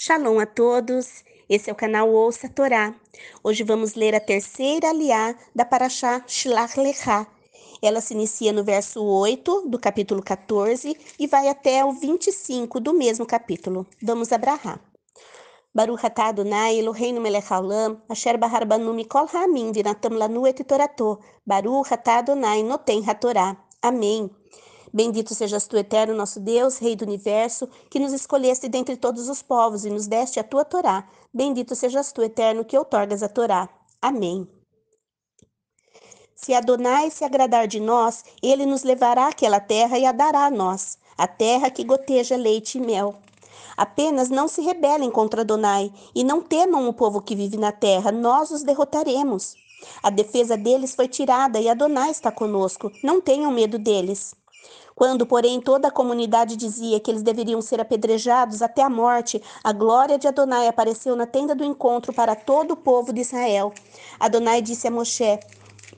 Shalom a todos. Esse é o canal Ouça a Torá. Hoje vamos ler a terceira aliá da Parashá Shlach Lechá. Ela se inicia no verso 8 do capítulo 14 e vai até o 25 do mesmo capítulo. Vamos abrahar. Baruch atah Adonai Eloheinu melech haolam, asher bahar banu mikol ha'amim vinatam lanu et torato. Baruch atah Adonai noten hatorá. Amém. Bendito sejas tu, eterno nosso Deus, Rei do universo, que nos escolheste dentre todos os povos e nos deste a tua Torá. Bendito sejas tu, eterno, que outorgas a Torá. Amém. Se Adonai se agradar de nós, ele nos levará àquela terra e a dará a nós, a terra que goteja leite e mel. Apenas não se rebelem contra Adonai e não temam o povo que vive na terra, nós os derrotaremos. A defesa deles foi tirada e Adonai está conosco, não tenham medo deles. Quando, porém, toda a comunidade dizia que eles deveriam ser apedrejados até a morte, a glória de Adonai apareceu na tenda do encontro para todo o povo de Israel. Adonai disse a Moshe: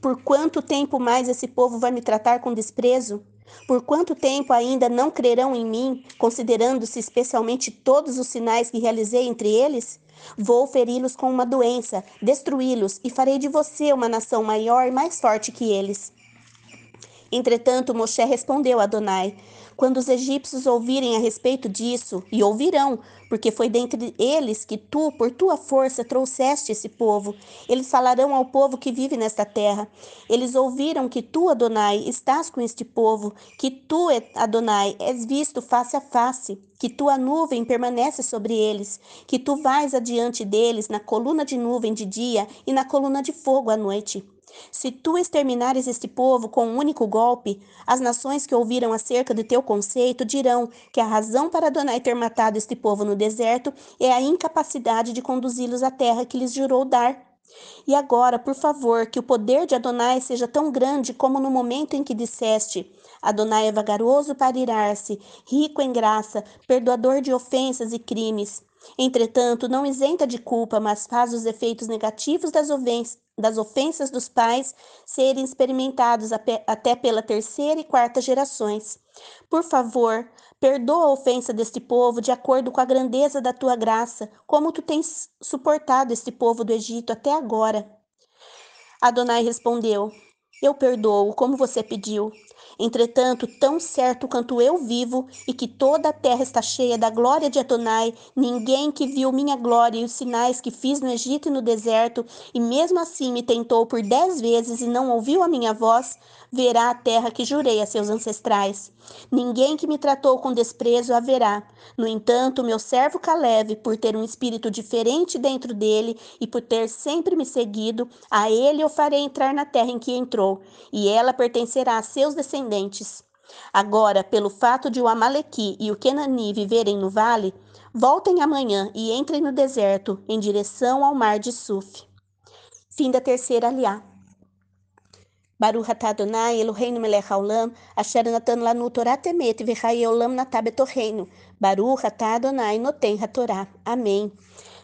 Por quanto tempo mais esse povo vai me tratar com desprezo? Por quanto tempo ainda não crerão em mim, considerando-se especialmente todos os sinais que realizei entre eles? Vou feri-los com uma doença, destruí-los e farei de você uma nação maior e mais forte que eles. Entretanto, Moshe respondeu a Adonai: Quando os egípcios ouvirem a respeito disso, e ouvirão, porque foi dentre eles que tu, por tua força, trouxeste esse povo, eles falarão ao povo que vive nesta terra. Eles ouviram que tu, Adonai, estás com este povo, que tu, Adonai, és visto face a face, que tua nuvem permanece sobre eles, que tu vais adiante deles na coluna de nuvem de dia e na coluna de fogo à noite. Se tu exterminares este povo com um único golpe, as nações que ouviram acerca de teu conceito dirão que a razão para Adonai ter matado este povo no deserto é a incapacidade de conduzi-los à terra que lhes jurou dar. E agora, por favor, que o poder de Adonai seja tão grande como no momento em que disseste: Adonai é vagaroso para irar-se, rico em graça, perdoador de ofensas e crimes. Entretanto, não isenta de culpa, mas faz os efeitos negativos das, das ofensas dos pais serem experimentados até pela terceira e quarta gerações. Por favor, perdoa a ofensa deste povo de acordo com a grandeza da tua graça, como tu tens suportado este povo do Egito até agora. Adonai respondeu: Eu perdoo, como você pediu. Entretanto, tão certo quanto eu vivo e que toda a terra está cheia da glória de Adonai, ninguém que viu minha glória e os sinais que fiz no Egito e no deserto, e mesmo assim me tentou por dez vezes e não ouviu a minha voz, verá a terra que jurei a seus ancestrais. Ninguém que me tratou com desprezo haverá. No entanto, meu servo Caleb, por ter um espírito diferente dentro dele e por ter sempre me seguido, a ele eu farei entrar na terra em que entrou, e ela pertencerá a seus descendentes. Agora, pelo fato de o Amalequi e o Kenani viverem no vale, voltem amanhã e entrem no deserto, em direção ao mar de Suf. Fim da terceira aliá. Baruch atah Adonai Eloheinu melech haolam, asher natan lanu Torah temet v'chai olam natab etorreinu. Baruch atah Adonai noten hatorá. Amém.